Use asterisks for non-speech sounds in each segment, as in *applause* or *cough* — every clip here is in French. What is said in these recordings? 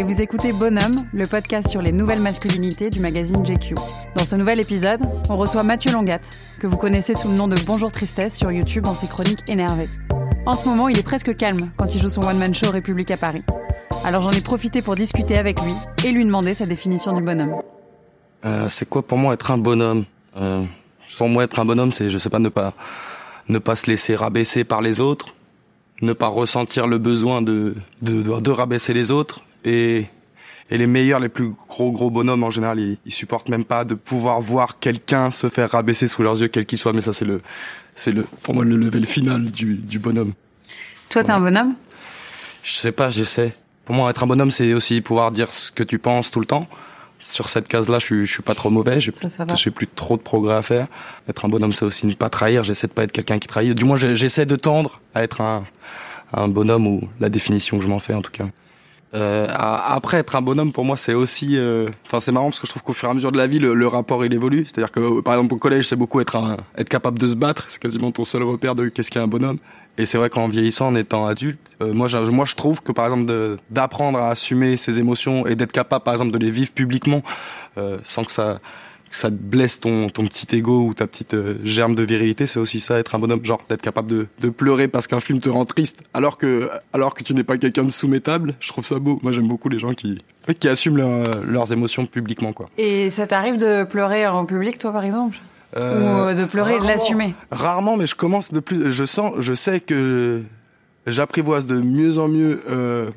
et vous écoutez Bonhomme, le podcast sur les nouvelles masculinités du magazine JQ. Dans ce nouvel épisode, on reçoit Mathieu Longat, que vous connaissez sous le nom de Bonjour Tristesse sur YouTube dans ses chroniques énervées. En ce moment, il est presque calme quand il joue son one-man show République à Paris. Alors j'en ai profité pour discuter avec lui et lui demander sa définition du bonhomme. Euh, c'est quoi pour moi être un bonhomme? Euh, Pour moi être un bonhomme, c'est je sais pas ne pas ne pas se laisser rabaisser par les autres, ne pas ressentir le besoin de, de, de rabaisser les autres et et les meilleurs, les plus gros gros bonhommes en général, ils, ils supportent même pas de pouvoir voir quelqu'un se faire rabaisser sous leurs yeux, quel qu'il soit. Mais ça, c'est le, c'est le, pour moi le level final du, du bonhomme. Toi, t'es un bonhomme? Je sais pas, j'essaie. Pour moi, être un bonhomme, c'est aussi pouvoir dire ce que tu penses tout le temps. Sur cette case-là, je suis, je suis pas trop mauvais. J'ai, Ça, ça va. j'ai plus trop de progrès à faire. Être un bonhomme, c'est aussi ne pas trahir. J'essaie de pas être quelqu'un qui trahit. Du moins, j'essaie de tendre à être un, un bonhomme ou la définition que je m'en fais en tout cas. Euh, après, être un bonhomme pour moi, c'est aussi. euh, Enfin, c'est marrant parce que je trouve qu'au fur et à mesure de la vie, le, le rapport il évolue. C'est-à-dire que, par exemple, au collège, c'est beaucoup être un, être capable de se battre. C'est quasiment ton seul repère de qu'est-ce qu'est un bonhomme. Et c'est vrai qu'en vieillissant, en étant adulte, euh, moi, je, moi, je trouve que par exemple, d'apprendre à assumer ses émotions et d'être capable, par exemple, de les vivre publiquement, euh, sans que ça ça te blesse ton, ton petit ego ou ta petite euh, germe de virilité, c'est aussi ça, être un bonhomme, genre d'être capable de, de pleurer parce qu'un film te rend triste, alors que alors que tu n'es pas quelqu'un de soumettable. Je trouve ça beau. Moi, j'aime beaucoup les gens qui qui assument leur- leurs émotions publiquement, quoi. Et ça t'arrive de pleurer en public, toi, par exemple? Euh, Ou de pleurer et de l'assumer? Rarement, mais je commence de plus. Je sens, je sais que j'apprivoise de mieux en mieux euh,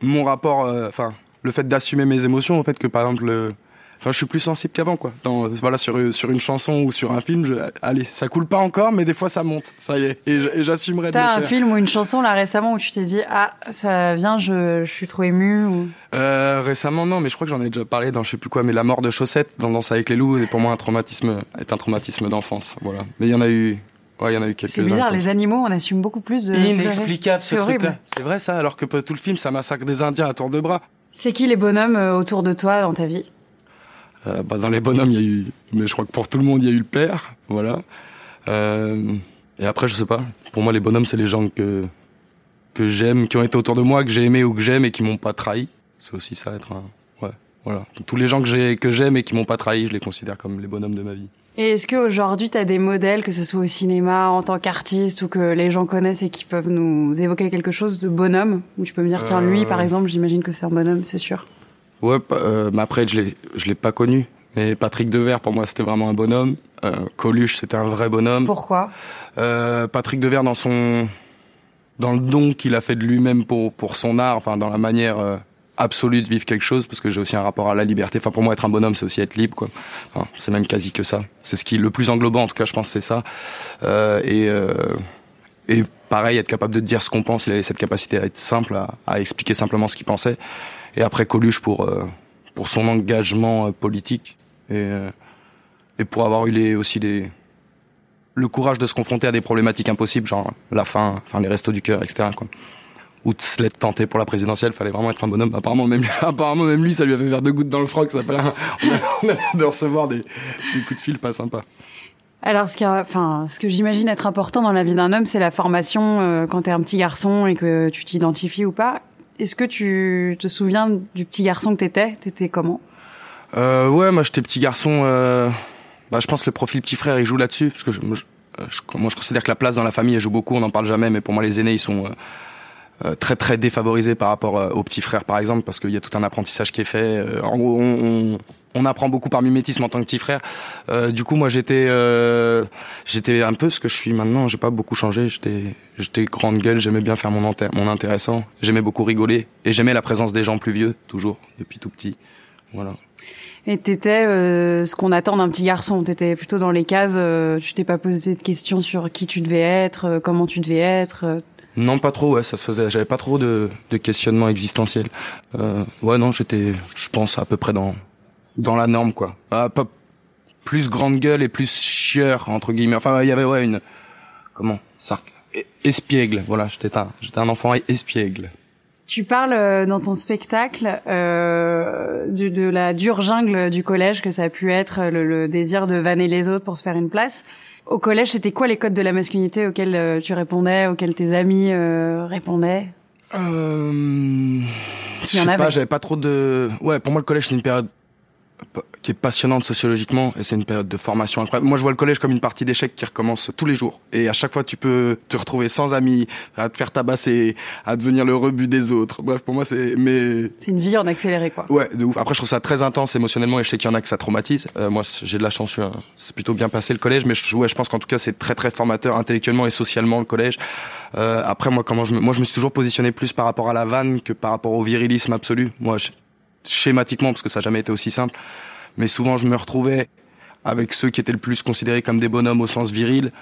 mon rapport, euh, enfin, le fait d'assumer mes émotions, au fait que par exemple, le- enfin, je suis plus sensible qu'avant, quoi. Dans, voilà, sur sur une chanson ou sur un film, je, allez, ça coule pas encore, mais des fois ça monte, ça y est, et j'assumerai T'as un faire. film ou une chanson là récemment où tu t'es dit ah ça vient je, je suis trop ému ou? Euh, récemment, non, mais je crois que j'en ai déjà parlé dans je sais plus quoi, mais la mort de Chaussette dans Danse avec les loups est pour moi un traumatisme, est un traumatisme d'enfance, voilà. Mais il y en a eu, ouais, il y en a eu quelques. c'est bizarre les animaux on assume beaucoup plus de. Inexplicable ce C'est horrible. truc-là. C'est vrai ça, alors que tout le film, ça massacre des Indiens à tour de bras. c'est qui les bonhommes euh, autour de toi dans ta vie? Euh, bah, dans les bonhommes, il y a eu, mais je crois que pour tout le monde, il y a eu le père, voilà. Euh, et après, je sais pas. Pour moi, les bonhommes, c'est les gens que que j'aime, qui ont été autour de moi, que j'ai aimé ou que j'aime et qui m'ont pas trahi. C'est aussi ça, être un, ouais, voilà. Tous les gens que j'ai que j'aime et qui m'ont pas trahi, je les considère comme les bonhommes de ma vie. et est-ce qu'aujourd'hui t'as des modèles que ce soit au cinéma en tant qu'artiste ou que les gens connaissent et qui peuvent nous évoquer quelque chose de bonhomme? Où tu peux me dire tiens lui Euh. par exemple j'imagine que c'est un bonhomme c'est sûr Ouais, euh, mais après, je l'ai, je l'ai pas connu. Mais Patrick Devers, pour moi, c'était vraiment un bonhomme. Euh, Coluche, c'était un vrai bonhomme. pourquoi? Euh, Patrick Devers, dans son, dans le don qu'il a fait de lui-même pour pour son art, enfin dans la manière euh, absolue de vivre quelque chose, parce que j'ai aussi un rapport à la liberté. Enfin, pour moi, être un bonhomme, c'est aussi être libre, quoi. Enfin, c'est même quasi que ça. C'est ce qui est le plus englobant, en tout cas, je pense, c'est ça. Euh, et euh, et pareil, être capable de dire ce qu'on pense. Il avait cette capacité à être simple, à, à expliquer simplement ce qu'il pensait. Et après Coluche pour euh, pour son engagement euh, politique et euh, et pour avoir eu les aussi les le courage de se confronter à des problématiques impossibles, genre la faim, enfin les restos du cœur, etc. Quoi. Ou de se l'être tenté pour la présidentielle, fallait vraiment être un bonhomme. Apparemment même, *laughs* apparemment même lui, ça lui avait fait deux gouttes dans le froc. Ça fallait, on a, de recevoir des, des coups de fil pas sympas. Alors, ce, qui enfin, ce que j'imagine être important dans la vie d'un homme, c'est la formation euh, quand t'es un petit garçon et que tu t'identifies ou pas. Est-ce que tu te souviens du petit garçon que t'étais? T'étais comment? Euh, ouais, moi j'étais petit garçon. Euh, bah, je pense que le profil petit frère il joue là-dessus parce que je, je, moi je considère que la place dans la famille elle joue beaucoup, on n'en parle jamais, mais pour moi les aînés ils sont euh, très très défavorisés par rapport euh, aux petits frères par exemple parce qu'il y a tout un apprentissage qui est fait. Euh, en gros, on, on, apprend beaucoup par mimétisme en tant que petit frère. du coup, moi j'étais j'étais un peu ce que je suis maintenant. J'ai pas beaucoup changé. J'étais j'étais grande gueule. J'aimais bien faire mon mon intéressant. J'aimais beaucoup rigoler et j'aimais la présence des gens plus vieux toujours depuis tout petit. Voilà. Et t'étais euh, ce qu'on attend d'un petit garçon. T'étais plutôt dans les cases. Euh, tu t'es pas posé de questions sur qui tu devais être, euh, comment tu devais être. Non, pas trop. Ouais, ça se faisait. J'avais pas trop de, de questionnement existentiel. ouais, non, j'étais, je pense, à peu près dans dans la norme, quoi. Ah, pas plus grande gueule et plus chieur entre guillemets. Enfin, il y avait ouais une comment? Ça espiègle. Voilà, j'étais un j'étais un enfant espiègle. Tu parles euh, dans ton spectacle euh, de, de, la dure jungle du collège que ça a pu être le, le, désir de vanner les autres pour se faire une place. Au collège, c'était quoi les codes de la masculinité auxquels euh, tu répondais, auxquels tes amis euh, répondaient? Euh, Je sais pas, j'avais pas trop de. Ouais, pour moi le collège c'est une période qui est passionnante sociologiquement et c'est une période de formation incroyable. Moi, je vois le collège comme une partie d'échecs qui recommence tous les jours. Et à chaque fois, tu peux te retrouver sans amis, à te faire tabasser, à devenir le rebut des autres. Bref, pour moi, c'est mais c'est une vie en accéléré, quoi. Ouais, de ouf. Après, je trouve ça très intense émotionnellement et je sais qu'il y en a que ça traumatise. Euh, moi, j'ai de la chance, c'est plutôt bien passé le collège, mais je, ouais, je pense qu'en tout cas, c'est très très formateur intellectuellement et socialement le collège. Euh, après, moi, comment je me, moi, je me suis toujours positionné plus par rapport à la vanne que par rapport au virilisme absolu. Moi, je, schématiquement, parce que ça n'a jamais été aussi simple. Mais souvent, je me retrouvais avec ceux qui étaient le plus considérés comme des bonhommes au sens viril,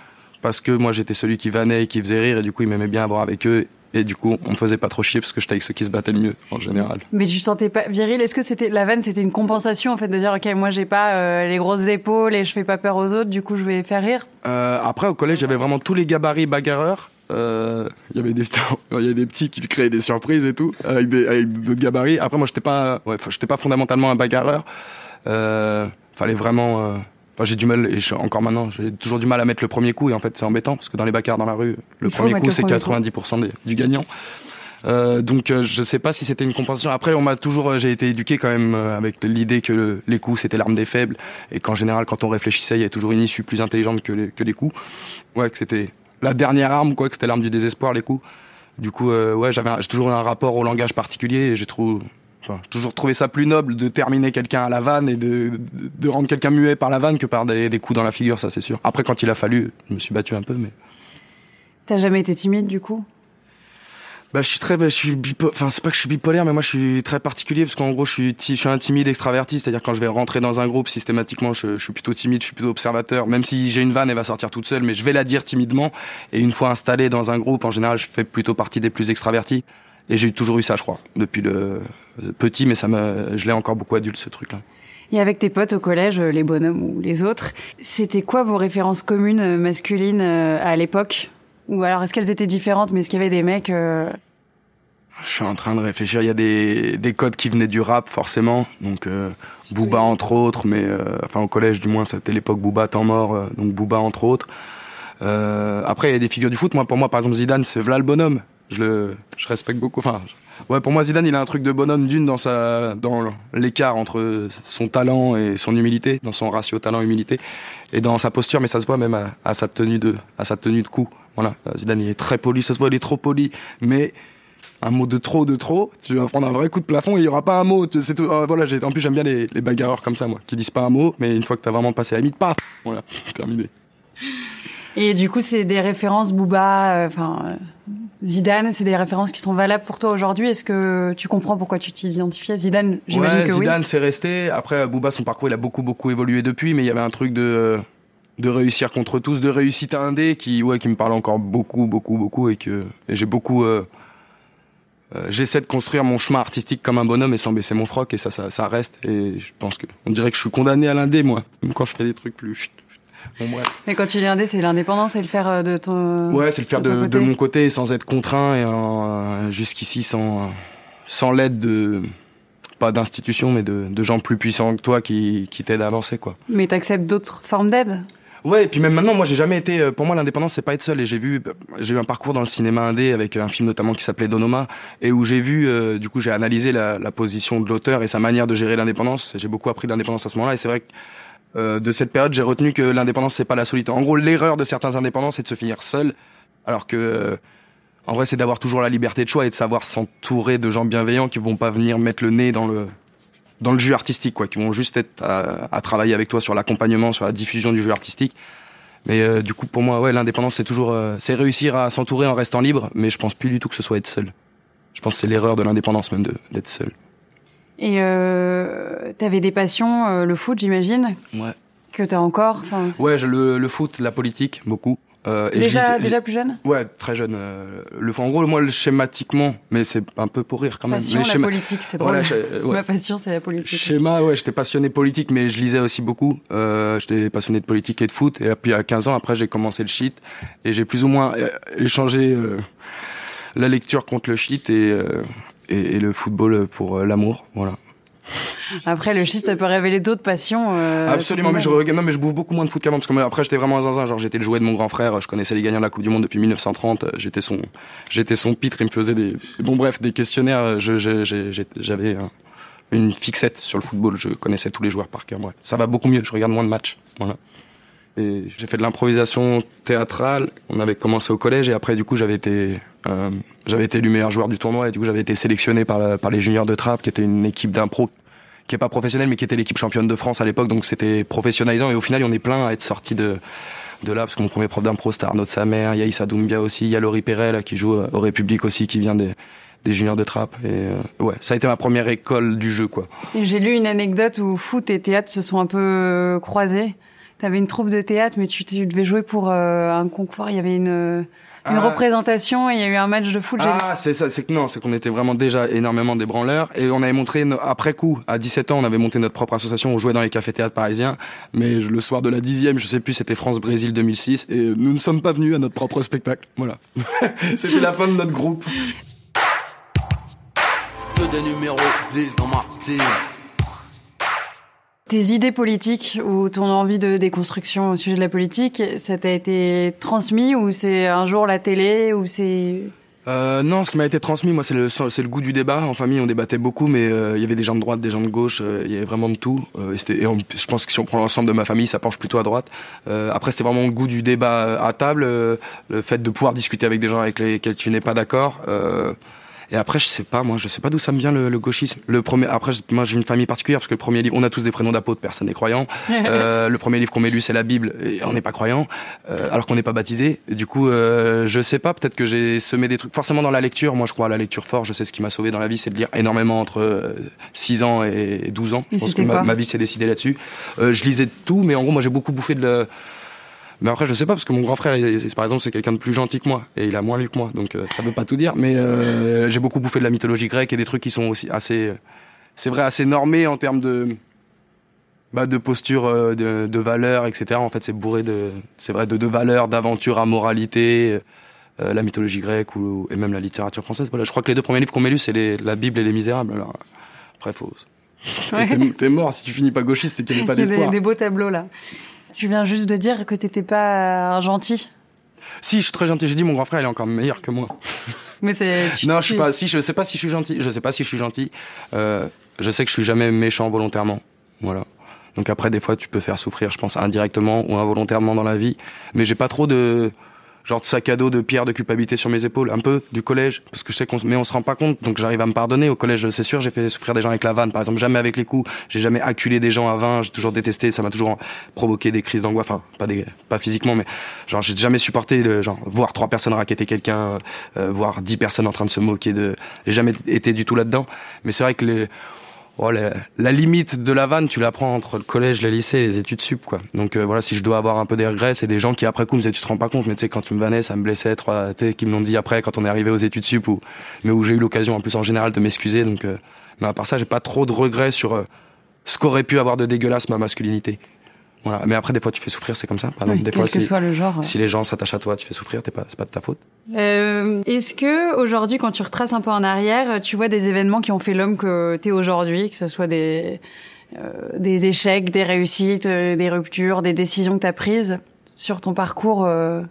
parce que moi, j'étais celui qui vannait et qui faisait rire, et du coup, ils m'aimaient bien avoir avec eux. Et du coup, on me faisait pas trop chier parce que j'étais avec ceux qui se battaient le mieux en général. Mais tu sentais pas viril? Est-ce que c'était la vanne C'était une compensation en fait de dire ok moi j'ai pas euh, les grosses épaules et je fais pas peur aux autres, du coup je vais faire rire? Euh, après au collège j'avais vraiment tous les gabarits bagarreurs euh, il y avait des *laughs* il y a des petits qui créaient des surprises et tout avec des avec d'autres gabarits après moi j'étais pas ouais j'étais pas fondamentalement un bagarreur euh, fallait vraiment euh, Enfin, j'ai du mal, et encore maintenant, j'ai toujours du mal à mettre le premier coup, et en fait, c'est embêtant, parce que dans les bagarres dans la rue, le premier coup, c'est 90% du gagnant. Euh, donc, euh, je sais pas si c'était une compensation. Après, on m'a toujours, j'ai été éduqué quand même avec l'idée que les coups c'était l'arme des faibles, et qu'en général, quand on réfléchissait, il y a toujours une issue plus intelligente que les, que les coups. Ouais, que c'était la dernière arme, quoi, que c'était l'arme du désespoir, les coups. Du coup, euh, ouais, j'avais, j'ai toujours un rapport au langage particulier, et j'ai trouvé, Enfin, j'ai toujours trouvé ça plus noble de terminer quelqu'un à la vanne et de, de, rendre quelqu'un muet par la vanne que par des, des coups dans la figure, ça c'est sûr. Après, quand il a fallu, je me suis battu un peu, mais. T'as jamais été timide du coup? Bah, je suis très, bah, je suis bipolaire. Enfin, c'est pas que je suis bipolaire, mais moi, je suis très particulier parce qu'en gros, je suis, je suis un timide extraverti. C'est-à-dire quand je vais rentrer dans un groupe, systématiquement, je, suis plutôt timide, je suis plutôt observateur. Même si j'ai une vanne, elle va sortir toute seule, mais je vais la dire timidement. Et une fois installé dans un groupe, en général, je fais plutôt partie des plus extravertis. Et j'ai toujours eu ça, je crois, depuis le petit, mais ça me, je l'ai encore beaucoup adulte ce truc-là. Et avec tes potes au collège, les bonhommes ou les autres, c'était quoi vos références communes masculines euh, à l'époque? Ou alors est-ce qu'elles étaient différentes, mais est-ce qu'il y avait des mecs euh... Je suis en train de réfléchir. Il y a des, des codes qui venaient du rap forcément, donc euh, Booba entre autres, mais euh, enfin au collège du moins, c'était l'époque Booba temps mort, donc Booba entre autres. après il y a des figures du foot. Moi pour moi par exemple Zidane, c'est Vla le bonhomme je le je respecte beaucoup enfin ouais pour moi Zidane il a un truc de bonhomme d'une dans sa dans l'écart entre son talent et son humilité dans son ratio talent humilité et dans sa posture mais ça se voit même à, sa tenue de à sa tenue de coup. Voilà Zidane il est très poli ça se voit il est trop poli mais un mot de trop de trop tu vas prendre un vrai coup de plafond et il y aura pas un mot c'est tout euh, voilà en plus j'aime bien les, les bagarreurs comme ça moi qui disent pas un mot mais une fois que t'as vraiment passé la limite paf voilà *laughs* terminé. Et du coup, c'est des références Booba, enfin euh, Zidane, c'est des références qui sont valables pour toi aujourd'hui. Est-ce que tu comprends pourquoi tu t'identifiais Zidane J'imagine ouais, que Zidane, oui. c'est resté. Après, Booba, son parcours, il a beaucoup beaucoup évolué depuis, mais il y avait un truc de de réussir contre tous, de réussite à un dé qui ouais qui me parle encore beaucoup beaucoup beaucoup et que et j'ai beaucoup euh, euh, j'essaie de construire mon chemin artistique comme un bonhomme et sans baisser mon froc et ça ça, ça reste et je pense que on dirait que je suis condamné à l'indé moi même quand je fais des trucs plus Bon, bref. Mais quand tu dis indé, c'est l'indépendance, c'est le faire euh, de ton. Ouais, c'est le faire de, de, mon côté sans être contraint et euh, jusqu'ici sans sans l'aide de pas d'institutions mais de, de gens plus puissants que toi qui qui t'aident à avancer quoi. Mais t'acceptes d'autres formes d'aide? Ouais, et puis même maintenant, moi, j'ai jamais été. euh, Pour moi, l'indépendance, c'est pas être seul. Et j'ai vu, j'ai eu un parcours dans le cinéma indé avec un film notamment qui s'appelait Donoma, et où j'ai vu, euh, du coup, j'ai analysé la, la position de l'auteur et sa manière de gérer l'indépendance. J'ai beaucoup appris de l'indépendance à ce moment-là. Et c'est vrai que euh, de cette période, j'ai retenu que l'indépendance c'est pas la solitude. En gros, l'erreur de certains indépendants, c'est de se finir seul, alors que euh, en vrai, c'est d'avoir toujours la liberté de choix et de savoir s'entourer de gens bienveillants qui vont pas venir mettre le nez dans le dans le jeu artistique, quoi, qui vont juste être à, à travailler avec toi sur l'accompagnement, sur la diffusion du jeu artistique. Mais euh, du coup, pour moi, ouais, l'indépendance, c'est toujours, euh, c'est réussir à s'entourer en restant libre. Mais je pense plus du tout que ce soit être seul. Je pense que c'est l'erreur de l'indépendance même d'être seul. Et euh, t'avais des passions, euh, le foot, j'imagine, Ouais. que t'as encore. Ouais, je- le, le foot, la politique, beaucoup. Euh, et je déjà, lisais- déjà plus jeune. Ouais, très jeune. euh, le, en gros, moi, le schématiquement, mais c'est un peu pour rire quand même. Passion, mais la schéma- politique, c'est drôle. Voilà, je- euh, ouais. Ma passion, c'est la politique. Schéma, ouais, j'étais passionné politique, mais je lisais aussi beaucoup. Euh, j'étais passionné de politique et de foot. Et puis à 15 ans, après, j'ai commencé le shit. Et j'ai plus ou moins euh, échangé euh, la lecture contre le shit et, euh, et, et le football pour euh, l'amour. Voilà. Après, le shit, ça peut révéler d'autres passions. euh, Absolument, mais je, non, mais je bouffe beaucoup moins de foot qu'avant, parce que moi, après, j'étais vraiment un zinzin. Genre, j'étais le jouet de mon grand frère, je connaissais les gagnants de la Coupe du Monde depuis 1930, euh, j'étais son, j'étais son pitre, il me faisait des, bon, bref, des questionnaires, j'avais une fixette sur le football, je connaissais tous les joueurs par cœur, bref. Ça va beaucoup mieux, je regarde moins de matchs, voilà. J'ai fait de l'improvisation théâtrale, on avait commencé au collège, et après, du coup, j'avais été, euh, j'avais été élu meilleur joueur du tournoi, et du coup, j'avais été sélectionné par, la- par les juniors de Trappes, qui était une équipe d'impro qui est pas professionnelle mais qui était l'équipe championne de France à l'époque. Donc c'était professionnalisant. Et au final on est plein à être sorti de de là parce que mon premier prof d'impro c'était Arnaud de sa mère, il y a Issa Doumbia aussi, il y a Laurie Perret là, qui joue euh, au République aussi qui vient des des juniors de Trappes. Et euh, ouais, ça a été ma première école du jeu quoi. J'ai lu une anecdote où foot et théâtre se sont un peu euh, croisés. T'avais une troupe de théâtre, mais tu, tu devais jouer pour euh, un concours. Il y avait une, une Ah. représentation et il y a eu un match de foot. Ah, c'est ça, c'est que non, c'est qu'on était vraiment déjà énormément des branleurs et on avait montré après coup, à 17 ans, on avait monté notre propre association, on jouait dans les cafés théâtres parisiens, mais je- le soir de la dixième, je sais plus, c'était France-Brésil 2006 et nous ne sommes pas venus à notre propre spectacle. Voilà. *laughs* c'était la fin de notre groupe. Que des numéros 10 dans ma team. Tes idées politiques ou ton envie de déconstruction au sujet de la politique, ça t'a été transmis ou c'est un jour la télé ou c'est Euh, non, ce qui m'a été transmis, moi, c'est le, c'est le goût du débat. En famille, on débattait beaucoup, mais euh, il y avait des gens de droite, des gens de gauche, euh, il y avait vraiment de tout. Euh, et je pense que si on prend l'ensemble de ma famille, ça penche plutôt à droite. Après, c'était vraiment le goût du débat à table, le fait de pouvoir discuter avec des gens avec lesquels tu n'es pas d'accord. Euh, et après, je sais pas, moi, je sais pas d'où ça me vient le, le gauchisme. Le premier, après, moi, j'ai une famille particulière parce que le premier livre, on a tous des prénoms d'apôtres, personne n'est croyant. *laughs* Euh, le premier livre qu'on m'a lu, c'est la Bible, et on n'est pas croyant, euh, alors qu'on n'est pas baptisé. Du coup, euh, je sais pas, peut-être que j'ai semé des trucs. Forcément, dans la lecture, moi, je crois à la lecture fort. Je sais ce qui m'a sauvé dans la vie, c'est de lire énormément entre euh, 6 ans et 12 ans. Et Je pense que ma, ma vie s'est décidée là-dessus. Euh, je lisais tout, mais en gros, moi, j'ai beaucoup bouffé de le... Mais après, je sais pas, parce que mon grand frère, il- par exemple, c'est quelqu'un de plus gentil que moi, et il a moins lu que moi, donc euh, ça veut pas tout dire, mais euh, j'ai beaucoup bouffé de la mythologie grecque et des trucs qui sont aussi assez, c'est vrai, assez normés en termes de, bah, de posture, euh, de, de valeurs, etc. En fait, c'est bourré de, c'est vrai, de, de valeurs, d'aventure, à moralité, euh, la mythologie grecque ou, et même la littérature française. Voilà, je crois que les deux premiers livres qu'on m'a lus, c'est les- la Bible et les Misérables. Alors, après, faut, Ouais. t'es- mort si tu finis pas gauchiste, c'est qu'il n'y avait pas a des, d'espoir. des beaux tableaux là. Tu viens juste de dire que t'étais pas un gentil. Si, je suis très gentil. J'ai dit, mon grand frère, il est encore meilleur que moi. Mais c'est. *laughs* Non, je suis tu- pas. Si, je sais pas si je suis gentil. Je sais pas si je suis gentil. Euh, je sais que je suis jamais méchant volontairement. Voilà. Donc après, des fois, tu peux faire souffrir, je pense, indirectement ou involontairement dans la vie. Mais j'ai pas trop de genre de sac à dos de pierre de culpabilité sur mes épaules, un peu du collège, parce que je sais qu'on, mais on se rend pas compte, donc j'arrive à me pardonner. Au collège, c'est sûr, j'ai fait souffrir des gens avec la vanne, par exemple, jamais avec les coups. J'ai jamais acculé des gens à 20, j'ai toujours détesté, ça m'a toujours provoqué des crises d'angoisse, enfin pas des, pas physiquement, mais genre j'ai jamais supporté le genre voir trois personnes raqueter quelqu'un, euh, voir dix personnes en train de se moquer de, j'ai jamais été du tout là-dedans. Mais c'est vrai que les Oh, la, la limite de la vanne, tu la prends entre le collège, le lycée et les études sup, quoi. Donc euh, voilà, si je dois avoir un peu des regrets, c'est des gens qui après coup me disaient tu te rends pas compte, mais tu sais quand tu me vannais, ça me blessait, trois, tu qui me l'ont dit après quand on est arrivé aux études sup, ou mais où j'ai eu l'occasion en plus en général de m'excuser. Donc, euh, mais à part ça, j'ai pas trop de regrets sur euh, ce qu'aurait pu avoir de dégueulasse ma masculinité. Voilà. Mais après, des fois, tu fais souffrir, c'est comme ça. Par exemple, Oui, des quel fois, que si, soit le genre. si les gens s'attachent à toi, tu fais souffrir, t'es pas, c'est pas de ta faute. Euh, Est-ce que aujourd'hui, quand tu retraces un peu en arrière, tu vois des événements qui ont fait l'homme que t'es aujourd'hui, que ce soit des euh, des échecs, des réussites, euh, des ruptures, des décisions que t'as prises sur ton parcours euh,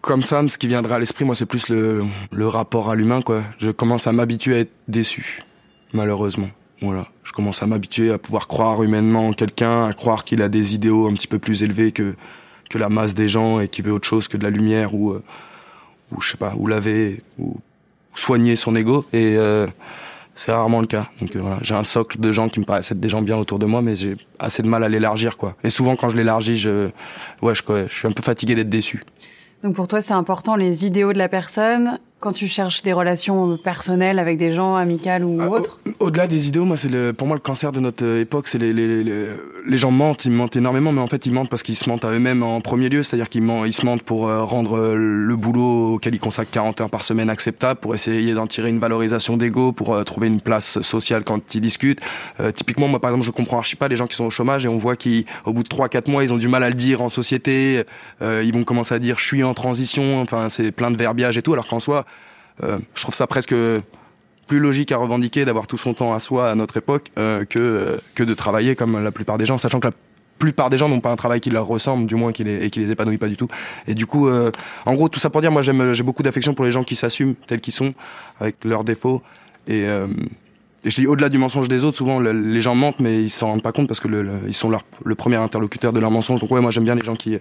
comme ça, ce qui viendra à l'esprit, moi, c'est plus le, le rapport à l'humain, quoi. Je commence à m'habituer à être déçu, malheureusement. Voilà, je commence à m'habituer à pouvoir croire humainement en quelqu'un, à croire qu'il a des idéaux un petit peu plus élevés que que la masse des gens et qu'il veut autre chose que de la lumière ou euh, ou je sais pas, ou laver ou soigner son ego et euh, c'est rarement le cas. Donc euh, voilà, j'ai un socle de gens qui me paraissent être des gens bien autour de moi, mais j'ai assez de mal à l'élargir quoi. Et souvent quand je l'élargis, je ouais, je suis un peu fatigué d'être déçu. Donc pour toi, c'est important les idéaux de la personne, quand tu cherches des relations personnelles avec des gens, amicales ou ah, autres Au-delà des idéaux, moi, c'est pour moi le cancer de notre euh, époque, c'est les, les, les, les, gens mentent, ils mentent énormément, mais en fait ils mentent parce qu'ils se mentent à eux-mêmes en premier lieu, c'est-à-dire qu'ils ils se mentent pour euh, rendre euh, le boulot auquel ils consacrent 40 heures par semaine acceptable, pour essayer d'en tirer une valorisation d'ego, pour trouver une place sociale quand ils discutent. typiquement, moi par exemple, je comprends archi pas les gens qui sont au chômage et on voit qu'au bout de 3-4 mois, ils ont du mal à le dire en société, ils vont commencer à dire je suis en transition, enfin c'est plein de verbiage et tout, alors qu'en soi, je trouve ça presque plus logique à revendiquer d'avoir tout son temps à soi à notre époque euh, que que de travailler comme la plupart des gens, sachant que la plupart des gens n'ont pas un travail qui leur ressemble, du moins qui les, qui les épanouit pas du tout. Et du coup, euh, en gros, tout ça pour dire, moi j'ai beaucoup d'affection pour les gens qui s'assument tels qu'ils sont, avec leurs défauts. Et, je dis au-delà du mensonge des autres, souvent les gens mentent, mais ils s'en rendent pas compte parce que ils sont le premier interlocuteur de leur mensonge. Donc ouais, moi j'aime bien les gens qui euh,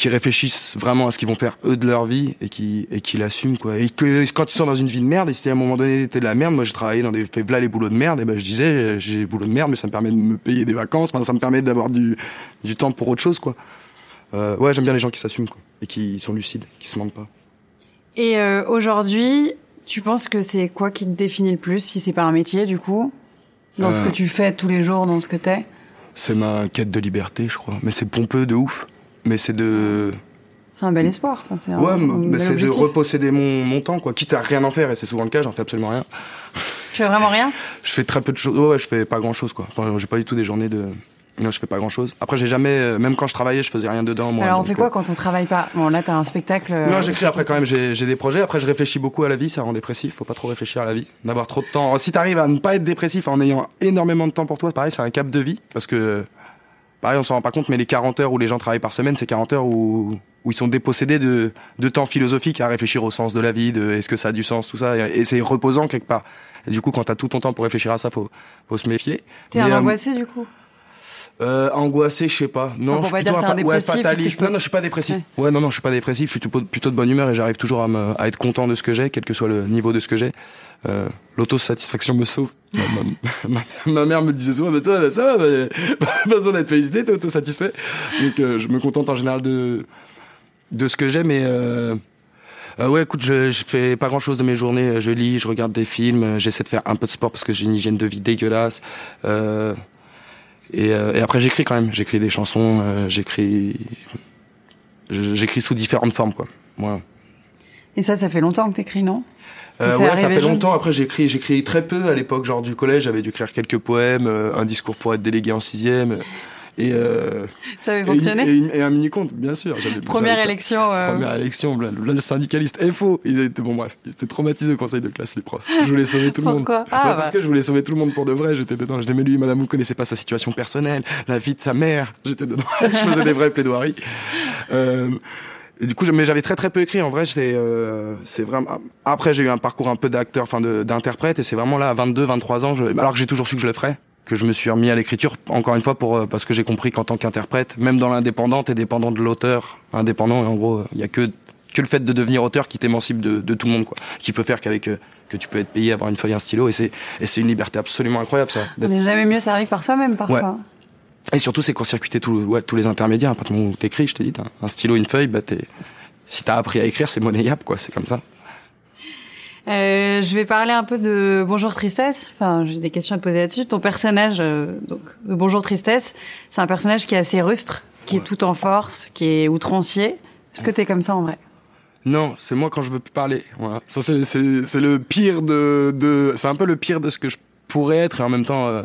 qui réfléchissent vraiment à ce qu'ils vont faire eux de leur vie et qui et qui l'assument quoi. Et que quand ils sont dans une vie de merde et si à un moment donné t'es de la merde moi j'ai travaillé dans des fait là les boulots de merde et ben je disais j'ai des boulots de merde mais ça me permet de me payer des vacances ça me permet d'avoir du du temps pour autre chose quoi. Euh, ouais j'aime bien les gens qui s'assument quoi et qui sont lucides qui se mentent pas. Et euh, aujourd'hui tu penses que c'est quoi qui te définit le plus si c'est pas un métier du coup? Dans ce que tu fais tous les jours dans ce que t'es? C'est ma quête de liberté je crois. Mais c'est pompeux de ouf mais c'est de c'est un bel espoir. Enfin, ouais, mais c'est de reposséder mon, mon temps, quoi. Quitte à rien en faire, et c'est souvent le cas, j'en fais absolument rien. Tu fais vraiment rien? Je fais très peu de choses. Ouais, je fais pas grand chose, quoi. Enfin, j'ai pas du tout des journées de. Non, je fais pas grand chose. Après, j'ai jamais, euh, même quand je travaillais, je faisais rien dedans. Moi, Alors, on fait quoi euh, quand on travaille pas? Bon, là, t'as un spectacle. Non, euh, j'écris après quand même. J'ai des projets. Après, je réfléchis beaucoup à la vie. Ça rend dépressif. Faut pas trop réfléchir à la vie. D'avoir trop de temps. Si t'arrives à ne pas être dépressif en ayant énormément de temps pour toi, pareil, c'est un cap de vie. Parce que pareil, on s'en rend pas compte, mais les 40 heures où les gens travaillent par semaine, c'est 40 heures où, où ils sont dépossédés de, de temps philosophique à réfléchir au sens de la vie, de est-ce que ça a du sens, tout ça, et, c'est reposant quelque part. Et du coup, quand t'as tout ton temps pour réfléchir à ça, faut, faut se méfier. T'es un euh, angoissé du coup? euh, angoissé, je sais pas. Non, je suis plutôt un, ouais, fataliste. Non, non, je suis pas dépressif. Ouais. non, non, je suis pas dépressif. Je suis plutôt de bonne humeur et j'arrive toujours à, me, à être content de ce que j'ai, quel que soit le niveau de ce que j'ai. Euh, L'autosatisfaction me sauve. *laughs* ma, mère me disait souvent, mais toi, ça va, mais, *laughs* pas besoin d'être félicité, t'es autosatisfait. Donc, euh, je me contente en général de de ce que j'ai, mais euh, euh, ouais, écoute, je, je fais pas grand chose de mes journées. Je lis, je regarde des films, j'essaie de faire un peu de sport parce que j'ai une hygiène de vie dégueulasse. Euh, et, après, j'écris quand même. J'écris des chansons, j'écris, j'écris sous différentes formes, quoi. Voilà. Et ça, ça fait longtemps que t'écris, non? Euh, ouais, ça fait longtemps. Après, j'écris, j'écris très peu à l'époque, genre du collège. J'avais dû écrire quelques poèmes, un discours pour être délégué en sixième. Et euh, ça avait fonctionné. Et, un mini compte, bien sûr. Première élection. Euh... Première élection, le syndicaliste FO. Ils étaient bon bref, ils étaient traumatisés au conseil de classe les profs. Je voulais sauver tout le monde. Pourquoi ah, Parce que je voulais sauver tout le monde pour de vrai. J'étais dedans. Je disais mais lui, madame, vous connaissez pas sa situation personnelle, la vie de sa mère. J'étais dedans. *laughs* je faisais des vraies plaidoiries. Euh, et du coup, mais j'avais très très peu écrit. En vrai, c'est euh, c'est vraiment. Après, j'ai eu un parcours un peu d'acteur, enfin d'interprète, et c'est vraiment là, à 22, 23 ans, je... alors que j'ai toujours su que je le ferais que je me suis remis à l'écriture encore une fois pour euh, parce que j'ai compris qu'en tant qu'interprète, même dans l'indépendant, t'es dépendant de l'auteur indépendant et en gros, il y a que que le fait de devenir auteur qui t'émancipe de, de tout le monde quoi, qui peut faire qu'avec euh, que tu peux être payé avoir une feuille un stylo et c'est et c'est une liberté absolument incroyable ça. On n'est jamais mieux servi par soi-même parfois. Et surtout c'est court-circuiter tout, ouais, tous les intermédiaires. À partir du moment où t'écris, je te dis, un stylo, une feuille, bah t'es si t'as appris à écrire, c'est monnayable quoi, c'est comme ça. Euh, je vais parler un peu de Bonjour Tristesse. Enfin, j'ai des questions à te poser là-dessus. Ton personnage, euh, donc, de Bonjour Tristesse, c'est un personnage qui est assez rustre, qui est tout en force, qui est outrancier. Est-ce que t'es comme ça en vrai? Non, c'est moi quand je veux plus parler. Voilà. Ça c'est c'est le pire de de c'est un peu le pire de ce que je pourrais être et en même temps euh,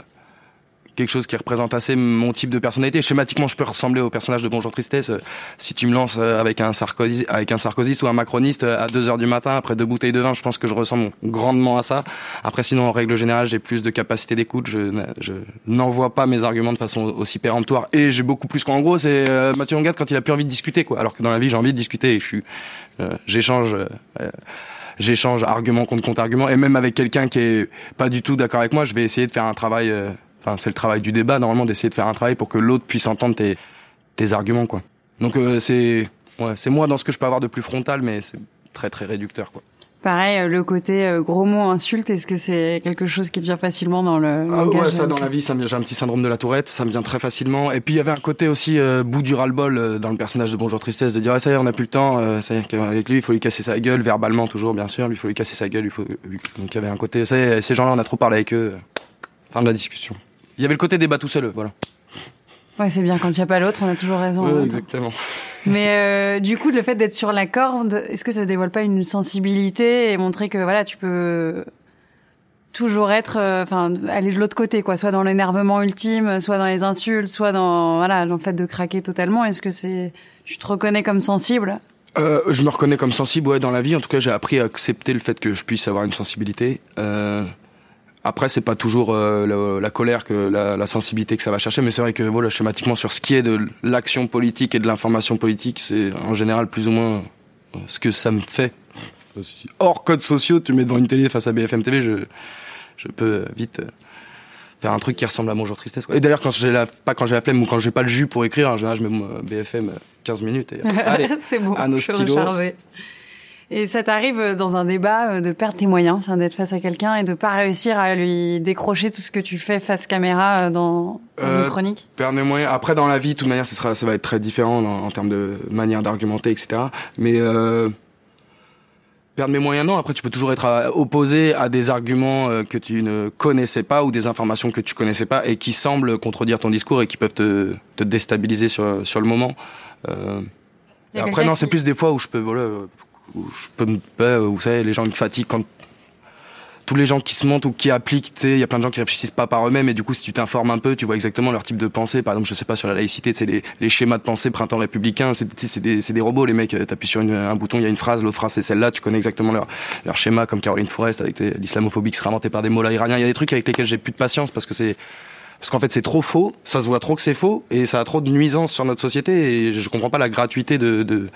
quelque chose qui représente assez mon type de personnalité. Schématiquement, je peux ressembler au personnage de Bonjour Tristesse. Euh, si tu me lances euh, avec un Sarkozy, avec un sarkozyste ou un macroniste euh, à 2 heures du matin après deux bouteilles de vin, je pense que je ressemble grandement à ça. Après, sinon, en règle générale, j'ai plus de capacité d'écoute. Je, n'envoie pas mes arguments de façon aussi péremptoire et j'ai beaucoup plus qu'en gros, c'est Mathieu Longat quand il a plus envie de discuter, quoi. Alors que dans la vie, j'ai envie de discuter et je suis, j'échange j'échange argument contre contre-argument, et même avec quelqu'un qui est pas du tout d'accord avec moi, je vais essayer de faire un travail. Enfin, c'est le travail du débat normalement d'essayer de faire un travail pour que l'autre puisse entendre tes, tes arguments, quoi. Donc euh, c'est ouais, c'est moi dans ce que je peux avoir de plus frontal, mais c'est très très réducteur, quoi. Pareil, euh, le côté euh, gros mots, insulte, est-ce que c'est quelque chose qui vient facilement dans le Ah ouais, ça dans la vie, ça me- j'ai un petit syndrome de la tourette, ça me vient très facilement. Et puis il y avait un côté aussi euh, bout du ras-le-bol euh, dans le personnage de Bonjour Tristesse, de dire ah, ça y est, on n'a plus le temps, euh, ça y est, avec lui il faut lui casser sa gueule, verbalement toujours bien sûr, lui il faut lui casser sa gueule, il faut... donc il y avait un côté, ça y est, ces gens-là on a trop parlé avec eux, fin de la discussion. Il y avait le côté débat tout seul, voilà. Ouais, c'est bien, quand il n'y a pas l'autre, on a toujours raison. Ouais, hein. exactement. Mais euh, du coup, le fait d'être sur la corde, est-ce que ça dévoile pas une sensibilité et montrer que voilà, tu peux toujours être, euh, enfin, aller de l'autre côté, quoi, soit dans l'énervement ultime, soit dans les insultes, soit dans voilà, le fait de craquer totalement? Est-ce que c'est, tu te reconnais comme sensible? Euh, je me reconnais comme sensible ouais, dans la vie. En tout cas, j'ai appris à accepter le fait que je puisse avoir une sensibilité. Euh, après, c'est pas toujours euh, la, la colère que la, la sensibilité que ça va chercher, mais c'est vrai que voilà, schématiquement sur ce qui est de l'action politique et de l'information politique, c'est en général plus ou moins euh, ce que ça me fait. Hors codes sociaux, tu mets devant une télé face à BFM TV, je, je peux vite euh, faire un truc qui ressemble à Bonjour Tristesse. quoi. Et d'ailleurs, quand j'ai la, pas quand j'ai la flemme ou quand j'ai pas le jus pour écrire, en général, je mets mon, BFM euh, 15 minutes et *laughs* allez. c'est bon, à nos je stylos. Et ça t'arrive euh, dans un débat euh, de perdre tes moyens, enfin, d'être face à quelqu'un et de pas réussir à lui décrocher tout ce que tu fais face caméra euh, dans, dans Euh, une chronique? perdre mes moyens. Après, dans la vie, de toute manière, ce sera, ça va être très différent dans- en termes de manière d'argumenter, etc. Mais euh, perdre mes moyens, non. Après, tu peux toujours être opposé à des arguments que tu ne connaissais pas ou des informations que tu connaissais pas et qui semblent contredire ton discours et qui peuvent te, te déstabiliser sur, sur le moment. Euh, après, non, c'est plus des fois où je peux, voilà, je peux me, vous savez, les gens me fatiguent quand tous les gens qui se montent ou qui appliquent, il y a plein de gens qui réfléchissent pas par eux-mêmes et du coup, si tu t'informes un peu, tu vois exactement leur type de pensée. Par exemple, je sais pas sur la laïcité, sais, les, les schémas de pensée printemps républicain, c'est c'est des, c'est robots, les mecs. euh, T'appuies sur un bouton, il y a une phrase, l'autre phrase c'est celle-là, tu connais exactement leur, schéma, comme Caroline Forest avec l'islamophobie qui sera inventée par des mollahs iraniens. Il y a des trucs avec lesquels j'ai plus de patience parce que c'est parce qu'en fait c'est trop faux, ça se voit trop que c'est faux et ça a trop de nuisances sur notre société et je comprends pas la gratuité de,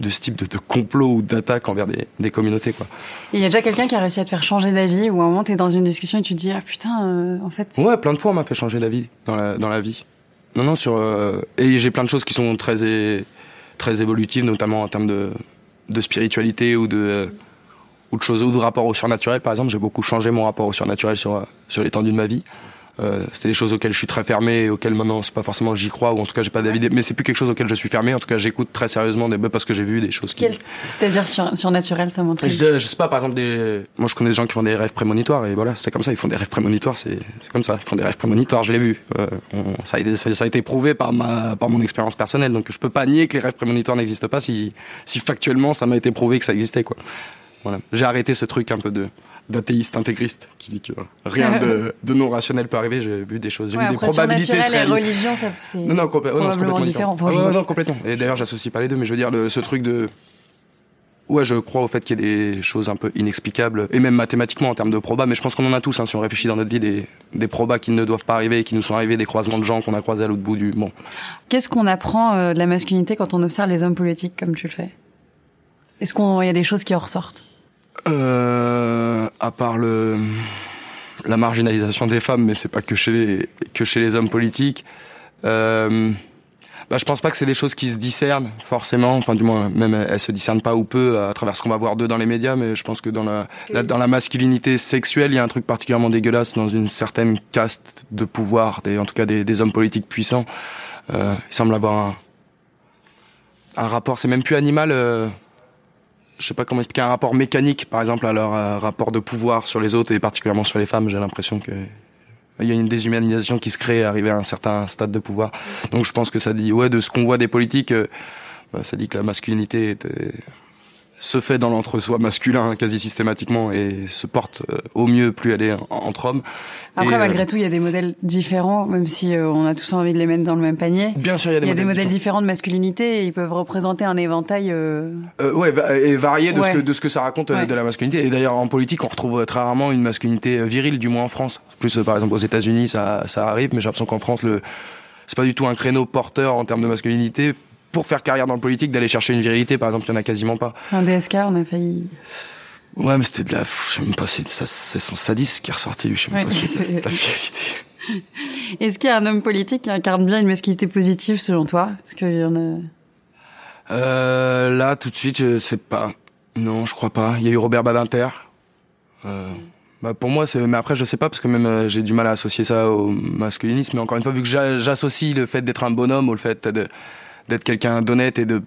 de ce type de, de complot ou d'attaque envers des, des communautés quoi. Il y a déjà quelqu'un qui a réussi à te faire changer d'avis ou à un moment t'es dans une discussion et tu te dis ah putain euh, en fait Ouais, plein de fois on m'a fait changer d'avis dans la, dans la vie. Non, non, sur euh, et j'ai plein de choses qui sont très é- très évolutives, notamment en termes de de spiritualité ou de euh, ou de choses ou de rapport au surnaturel. Par exemple, j'ai beaucoup changé mon rapport au surnaturel sur sur l'étendue de ma vie. Euh, c'était des choses auxquelles je suis très fermé et auxquelles maintenant c'est pas forcément j'y crois ou en tout cas j'ai pas d'avis mais c'est plus quelque chose auquel je suis fermé en tout cas j'écoute très sérieusement des parce que j'ai vu des choses qui c'est-à-dire sur, surnaturel ça m'intrigue. je, je sais pas, par exemple, des... moi je connais des gens qui font des rêves prémonitoires et voilà, c'est comme ça, ils font des rêves prémonitoires, c'est c'est comme ça, ils font des rêves prémonitoires, je l'ai vu. Euh, on- ça, a été, ça, ça a été prouvé par, ma, par mon expérience personnelle, donc je peux pas nier que les rêves prémonitoires n'existent pas si, si factuellement ça m'a été prouvé que ça existait. quoi. Voilà. J'ai arrêté ce truc un peu de d'athéiste intégriste qui dit que rien de, *laughs* de non rationnel peut arriver, j'ai vu des choses, j'ai Ouais, vu des probabilités se surnaturel et réaliser. religion, ça, c'est Non, non, c'est complètement différent. Ouais, non, complètement. Et d'ailleurs, j'associe pas les deux, mais je veux dire, le- ce truc de. Ouais, je crois au fait qu'il y ait des choses un peu inexplicables, et même mathématiquement en termes de probas, mais je pense qu'on en a tous, hein, si on réfléchit dans notre vie, des, des probas qui ne doivent pas arriver, et qui nous sont arrivés, des croisements de gens qu'on a croisés à l'autre bout du. Bon. Qu'est-ce qu'on apprend euh, de la masculinité quand on observe les hommes politiques comme tu le fais? Est-ce qu'il y a des choses qui en ressortent? Euh, à part le la marginalisation des femmes, mais c'est pas que chez les que chez les hommes politiques. Euh, bah, je pense pas que c'est des choses qui se discernent forcément. Enfin, du moins, même elles se discernent pas ou peu à travers ce qu'on va voir d'eux dans les médias. Mais je pense que dans la, la- dans la masculinité sexuelle, il y a un truc particulièrement dégueulasse dans une certaine caste de pouvoir, des, en tout cas des, des hommes politiques puissants. Euh, il semble avoir un, un rapport. C'est même plus animal. euh, je sais pas comment expliquer un rapport mécanique, par exemple, à leur euh, rapport de pouvoir sur les autres et particulièrement sur les femmes. J'ai l'impression que il y a une déshumanisation qui se crée arrivé à un certain stade de pouvoir. Donc je pense que ça dit, ouais, de ce qu'on voit des politiques, euh, bah, ça dit que la masculinité est, euh, se fait dans l'entre-soi masculin quasi systématiquement et se porte euh, au mieux plus elle est en- entre hommes. Après, Et, euh, malgré tout, il y a des modèles différents, même si euh, on a tous envie de les mettre dans le même panier. Bien sûr, il y a des y a des modèles modèles différents de masculinité et ils peuvent représenter un éventail. euh, Euh, ouais, et varié de, ce que, de ce que ça raconte Ouais. de la masculinité. Et d'ailleurs, en politique, on retrouve très rarement une masculinité virile, du moins en France. Plus, par exemple, aux États-Unis, ça, ça arrive, mais j'ai l'impression qu'en France, le, c'est pas du tout un créneau porteur en termes de masculinité. Pour faire carrière dans le politique, d'aller chercher une virilité, par exemple, il y en a quasiment pas. Un DSK, on a failli. Ouais, mais c'était de la, je sais même pas, c'est ça- c'est son sadisme qui est ressorti, lui. Je sais même Ouais, pas si *laughs* c'est- de la finalité. *laughs* Est-ce qu'il y a un homme politique qui incarne bien une masculinité positive selon toi? Est-ce qu'il y en a? Euh, là, tout de suite, je sais pas. Non, je crois pas. Il y a eu Robert Badinter. Euh, bah pour moi, c'est. Mais après, je sais pas parce que même euh, j'ai du mal à associer ça au masculinisme. Mais encore une fois, vu que j'a- j'associe le fait d'être un bonhomme au fait de d'être quelqu'un d'honnête et de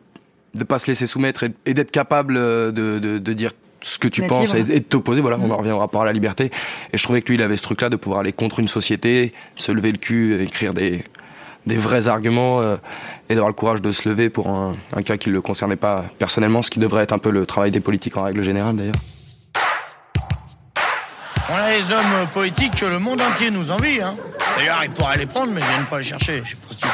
de pas se laisser soumettre et, et d'être capable euh, de, de de dire ce que tu penses et, libre. et de t'opposer. Voilà, on en revient au rapport à la liberté. Et je trouvais que lui, il avait ce truc-là de pouvoir aller contre une société, se lever le cul, écrire des des vrais arguments euh, et d'avoir le courage de se lever pour un, un cas qui ne le concernait pas personnellement, ce qui devrait être un peu le travail des politiques en règle générale d'ailleurs. On a les hommes politiques que le monde entier nous envie. Hein. D'ailleurs, ils pourraient les prendre, mais ils viennent pas les chercher. Je sais pas si tu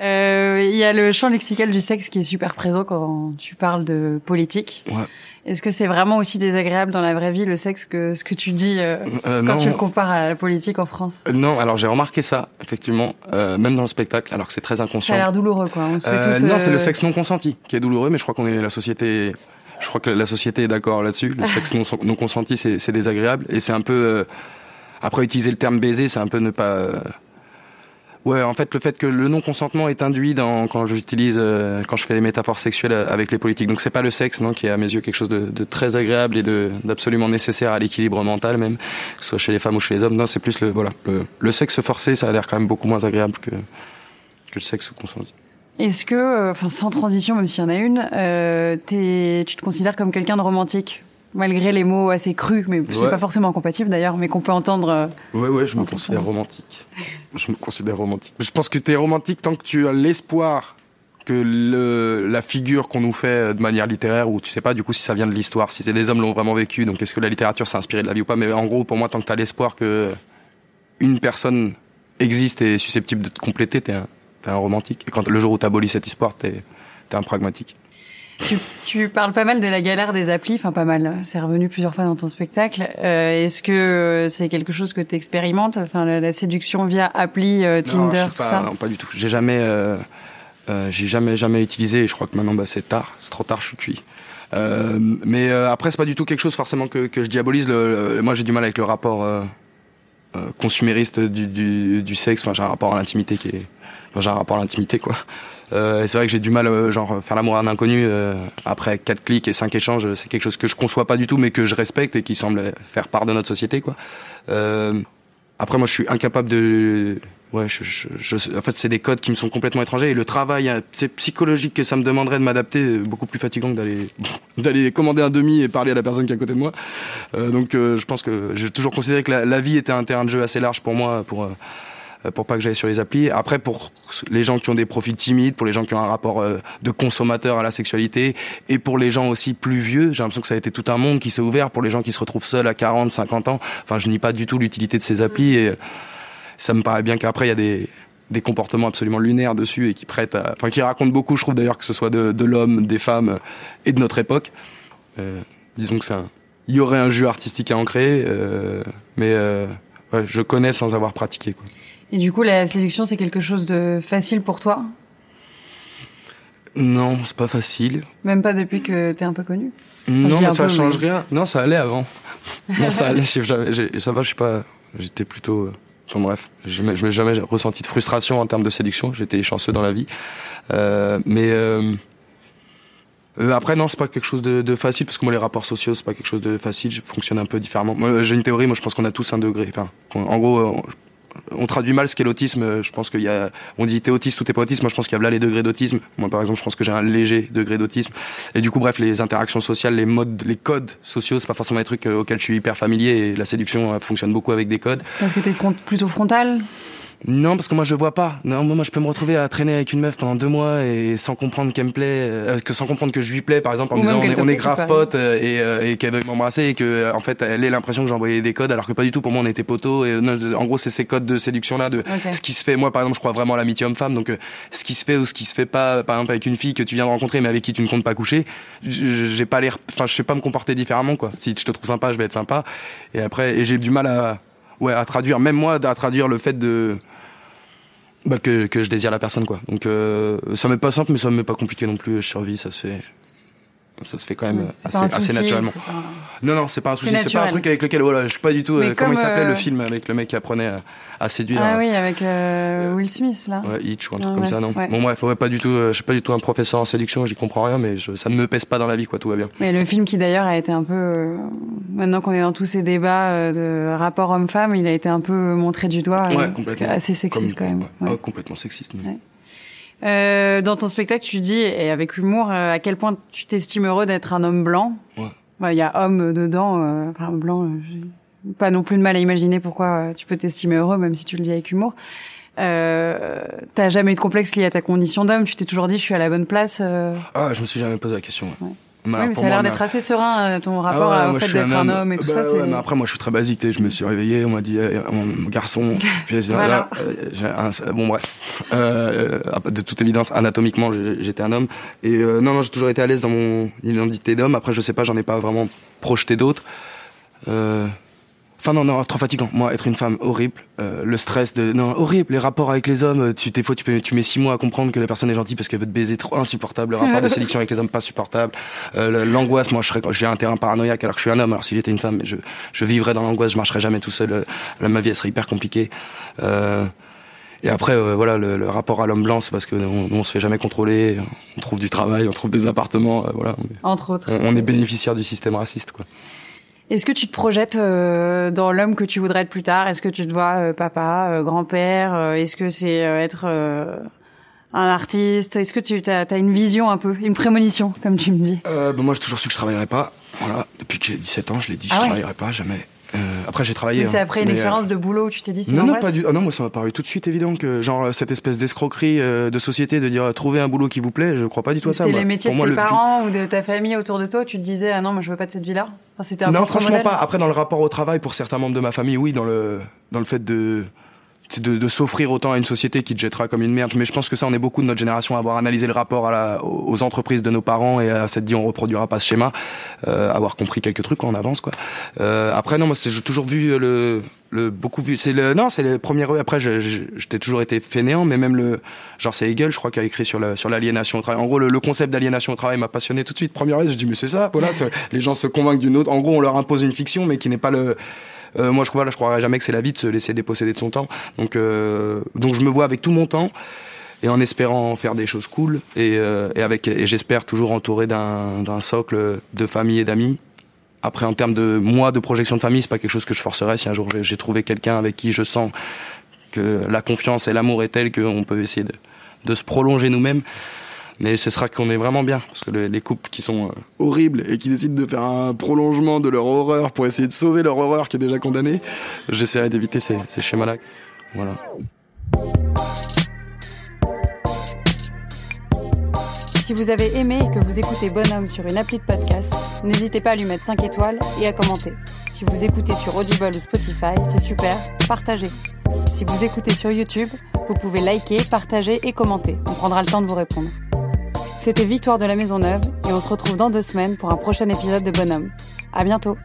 Euh, Il y a le champ lexical du sexe qui est super présent quand tu parles de politique. Ouais. Est-ce que c'est vraiment aussi désagréable dans la vraie vie le sexe que ce que tu dis euh, Euh, quand non. tu le compares à la politique en France? Euh, Non, alors j'ai remarqué ça, effectivement, euh, même dans le spectacle, alors que c'est très Ça inconscient. a l'air douloureux quoi. On se fait tous, non, c'est le sexe non consenti qui est douloureux, mais je crois qu'on est la société. Je crois que la société est d'accord là-dessus. Le sexe non, non consenti, c'est c'est désagréable et c'est un peu. euh, après utiliser le terme baiser, c'est un peu ne pas. euh, Ouais, en fait, le fait que le non consentement est induit dans quand j'utilise euh, quand je fais des métaphores sexuelles avec les politiques. Donc c'est pas le sexe, non, qui est à mes yeux quelque chose de, de très agréable et d'absolument nécessaire à l'équilibre mental même, que ce soit chez les femmes ou chez les hommes. Non, c'est plus le voilà le, le sexe forcé, ça a l'air quand même beaucoup moins agréable que que le sexe consenti. Est-ce que, euh, enfin sans transition, même s'il y en a une, euh, tu te considères comme quelqu'un de romantique? Malgré les mots assez crus, mais c'est Ouais. pas forcément compatible d'ailleurs, mais qu'on peut entendre. euh, Ouais, ouais, je me considère romantique. *laughs* Je me considère romantique. Je pense que tu es romantique tant que tu as l'espoir que le, la figure qu'on nous fait de manière littéraire, ou tu sais pas du coup si ça vient de l'histoire, si c'est des hommes l'ont vraiment vécu, donc est-ce que la littérature s'est inspirée de la vie ou pas, mais en gros, pour moi, tant que tu as l'espoir que une personne existe et est susceptible de te compléter, t'es un, t'es un romantique. Et quand le jour où t'abolis cette histoire, t'es es un pragmatique. Tu, tu parles pas mal de la galère des applis, enfin pas mal, c'est revenu plusieurs fois dans ton spectacle. Euh, Est-ce que c'est quelque chose que tu expérimentes, enfin la, la séduction via appli, euh, Non, Tinder, suis tout pas, ça? Non, pas du tout. J'ai jamais, euh, euh, j'ai jamais, jamais utilisé. Et je crois que maintenant, bah, c'est tard. C'est trop tard. Je suis cuit. Euh, mais euh, après, c'est pas du tout quelque chose forcément que, que je diabolise. Le, le- moi, j'ai du mal avec le rapport consumériste du, du, du sexe. Enfin, j'ai un rapport à l'intimité qui est, j'ai un rapport à l'intimité, quoi. Euh, et c'est vrai que j'ai du mal, euh, genre faire l'amour à un inconnu euh, après quatre clics et cinq échanges, c'est quelque chose que je conçois pas du tout, mais que je respecte et qui semble faire part de notre société, quoi. Euh, après, moi, je suis incapable de. Ouais, je, je, je- en fait, c'est des codes qui me sont complètement étrangers et le travail, hein, c'est psychologique que ça me demanderait de m'adapter, euh, beaucoup plus fatigant que d'aller *laughs* d'aller commander un demi et parler à la personne qui est à côté de moi. Donc, je pense que j'ai toujours considéré que la, la vie était un terrain de jeu assez large pour moi, pour pour pas que j'aille sur les applis. Après, pour les gens qui ont des profils timides, pour les gens qui ont un rapport euh, de consommateur à la sexualité, et pour les gens aussi plus vieux, j'ai l'impression que ça a été tout un monde qui s'est ouvert pour les gens qui se retrouvent seuls à 40, 50 ans. Enfin, je nie pas du tout l'utilité de ces applis, et ça me paraît bien qu'après, il y a des des comportements absolument lunaires dessus et qui prêtent à, enfin qui racontent beaucoup je trouve d'ailleurs que ce soit de, l'homme des femmes et de notre époque Euh, disons que un il y aurait un jus artistique à en créer euh, mais euh, ouais, je connais sans avoir pratiqué quoi. Et du coup, la séduction, c'est quelque chose de facile pour toi? Non, c'est pas facile. Même pas depuis que t'es un peu connu? Non, mais ça peu, change mais- rien. Non, ça allait avant. *laughs* non, ça allait. jamais- ça va, je suis pas. J'étais plutôt. euh, Enfin bref, je n'ai je n'ai jamais ressenti de frustration en termes de séduction. J'étais chanceux dans la vie. Euh, mais euh, euh, après, non, c'est pas quelque chose de, de facile parce que moi, les rapports sociaux, c'est pas quelque chose de facile. Je fonctionne un peu différemment. Moi, j'ai une théorie. Moi, je pense qu'on a tous un degré. Enfin, en gros, on, traduit mal ce qu'est l'autisme. Je pense qu'il y a, on dit t'es autiste ou t'es pas autiste. Moi, je pense qu'il y a là les degrés d'autisme. Moi, par exemple, je pense que j'ai un léger degré d'autisme. Et du coup, bref, les interactions sociales, les modes, les codes sociaux, c'est pas forcément des trucs euh, auxquels je suis hyper familier. Et la séduction euh, fonctionne beaucoup avec des codes. Parce que t'es front- plutôt frontal? Non, parce que moi je vois pas. Non, moi je peux me retrouver à traîner avec une meuf pendant deux mois et sans comprendre qu'elle me plaît, euh, que sans comprendre que je lui plais, par exemple, en Ou me disant on est, on est grave potes euh, et, euh, et qu'elle veut m'embrasser et que euh, en fait elle ait l'impression que j'ai envoyé des codes alors que pas du tout. Pour moi on était potos. Et, non, en gros c'est ces codes de séduction là, de ce qui se fait. Moi par exemple je crois vraiment à l'amitié homme-femme, donc euh, ce qui se fait ou ce qui se fait pas, par exemple avec une fille que tu viens de rencontrer mais avec qui tu ne comptes pas coucher, j'ai pas l'air, enfin je sais pas me comporter différemment quoi. Si je te trouve sympa je vais être sympa et après et j'ai du mal à ouais à traduire même moi à traduire le fait de bah, que, que je désire la personne quoi. Donc euh, ça m'est pas simple mais ça m'est pas compliqué non plus, je survis, ça se fait Ça se fait quand même C'est assez, souci, naturellement. pas- Non, non, c'est pas un souci. C'est pas un truc avec lequel, voilà, je suis pas du tout. Euh, comment il s'appelait euh, le film avec le mec qui apprenait à, à séduire Ah euh, oui, avec euh, Will Smith là. Ouais, Hitch ou un truc Ouais, comme ça, non ouais. Bon, bref, ouais, pas du tout. euh, je suis pas du tout un professeur en séduction, j'y comprends rien, mais je, ça ne me pèse pas dans la vie, quoi. Tout va bien. Mais le film qui d'ailleurs a été un peu, euh, maintenant qu'on est dans tous ces débats euh, de rapport homme-femme, il a été un peu montré du doigt, euh, Ouais, complètement. assez sexiste Comme- quand même. Ouais, complètement sexiste. mais-. Euh, dans ton spectacle, tu dis, et avec humour, euh, à quel point tu t'estimes heureux d'être un homme blanc. Ouais. Bah, Il y a homme dedans, euh, enfin blanc. euh, j'ai pas non plus de mal à imaginer pourquoi euh, tu peux t'estimer heureux, même si tu le dis avec humour. Euh, T'as jamais eu de complexe lié à ta condition d'homme. Tu t'es toujours dit, je suis à la bonne place. Ah, je me suis jamais posé la question. Ouais. Mais oui, mais ça a l'air d'être assez serein euh, ton rapport Ah ouais, au fait d'être un homme et tout Bah ça. ouais, mais après, moi, je suis très basique. Je me suis réveillé, on m'a dit, eh, mon garçon. *laughs* Puis, Voilà. là, euh, un- bon, bref. Euh, euh, de toute évidence, anatomiquement, j'étais un homme. Et euh, non, non, j'ai toujours été à l'aise dans mon identité d'homme. Après, je sais pas, j'en ai pas vraiment projeté d'autres. Euh... Enfin non non trop fatigant. Moi être une femme horrible. Euh, le stress de non horrible les rapports avec les hommes tu des fois tu, peux, tu mets six mois à comprendre que la personne est gentille parce qu'elle veut te baiser trop insupportable. Le rapport de séduction avec les hommes pas supportable. Euh, l'angoisse moi je serais j'ai un terrain paranoïaque alors que je suis un homme. Alors si j'étais une femme je je vivrais dans l'angoisse je marcherais jamais tout seul. Euh, là, ma vie elle serait hyper compliquée. Euh, et après, euh, voilà, le, le rapport à l'homme blanc, c'est parce que nous, on se fait jamais contrôler, on trouve du travail, on trouve des appartements, euh, voilà, Entre autres. on- on est bénéficiaire du système raciste, quoi. Est-ce que tu te projettes euh, dans l'homme que tu voudrais être plus tard? Est-ce que tu te vois euh, papa, euh, grand-père euh, Est-ce que c'est euh, être euh, un artiste? Est-ce que tu as, une vision un peu, une prémonition, comme tu me dis? Euh, bah, moi, j'ai toujours su que je travaillerais pas. Voilà, depuis que j'ai 17 ans, je l'ai dit, Ah je ouais? travaillerai pas jamais. Euh, après, j'ai travaillé. Mais C'est hein, après une expérience de boulot où tu t'es dit c'est Non, non, pas du. Ah non, moi, ça m'a paru tout de suite évident que, genre, cette espèce d'escroquerie euh, de société de dire euh, trouver un boulot qui vous plaît, je crois pas du tout à ça. C'était les métiers Pour de moi, tes le parents ou de ta famille autour de toi, tu te disais ah non, moi je veux pas de cette vie-là? Enfin, c'était un Non, franchement modèle. pas. Après, dans le rapport au travail, pour certains membres de ma famille, oui, dans le dans le fait de de, de s'offrir autant à une société qui te jettera comme une merde. Mais je pense que ça, on est beaucoup de notre génération à avoir analysé le rapport à la, aux entreprises de nos parents et à s'être dit on reproduira pas ce schéma, euh, avoir compris quelques trucs en avance quoi. Euh, après non, moi j'ai toujours vu le le beaucoup vu c'est le non c'est les premières après j'étais toujours été fainéant mais même le genre c'est Hegel je crois qui a écrit sur la sur l'aliénation au travail en gros le, le concept d'aliénation au travail m'a passionné tout de suite première je dis mais c'est ça voilà *laughs* les gens se convainquent d'une autre en gros on leur impose une fiction mais qui n'est pas le euh, moi, je crois, là, je croirais jamais que c'est la vie de se laisser déposséder de son temps. Donc, euh, donc, je me vois avec tout mon temps et en espérant faire des choses cool et, euh, et avec et j'espère toujours entouré d'un socle de famille et d'amis. Après, en termes de moi de projection de famille, c'est pas quelque chose que je forcerais. Si un jour j'ai- j'ai trouvé quelqu'un avec qui je sens que la confiance et l'amour est tel qu'on peut essayer de, de se prolonger nous-mêmes. Mais ce sera qu'on est vraiment bien. Parce que le- les couples qui sont euh, horribles et qui décident de faire un prolongement de leur horreur pour essayer de sauver leur horreur qui est déjà condamnée, j'essaierai d'éviter ces, ces schémas-là. Voilà. Si vous avez aimé et que vous écoutez Bonhomme sur une appli de podcast, n'hésitez pas à lui mettre 5 étoiles et à commenter. Si vous écoutez sur Audible ou Spotify, c'est super, partagez. Si vous écoutez sur YouTube, vous pouvez liker, partager et commenter. On prendra le temps de vous répondre. C'était Victoire de la Maison Neuve et on se retrouve dans deux semaines pour un prochain épisode de Bonhomme. À bientôt!